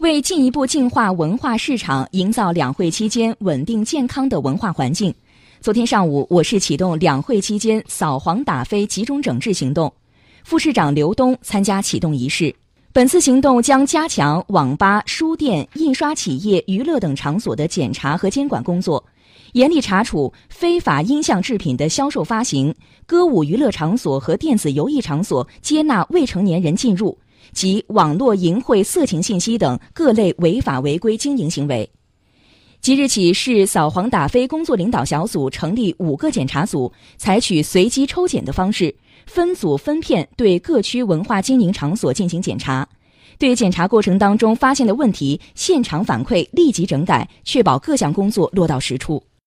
为进一步净化文化市场，营造两会期间稳定健康的文化环境，昨天上午，我市启动两会期间扫黄打非集中整治行动。副市长刘东参加启动仪式。本次行动将加强网吧、书店、印刷企业、娱乐等场所的检查和监管工作，严厉查处非法音像制品的销售发行、歌舞娱乐场所和电子游艺场所接纳未成年人进入及网络淫秽色情信息等各类违法违规经营行为。即日起，市扫黄打非工作领导小组成立五个检查组，采取随机抽检的方式。分组分片对各区文化经营场所进行检查，对检查过程当中发现的问题，现场反馈立即整改，确保各项工作落到实处。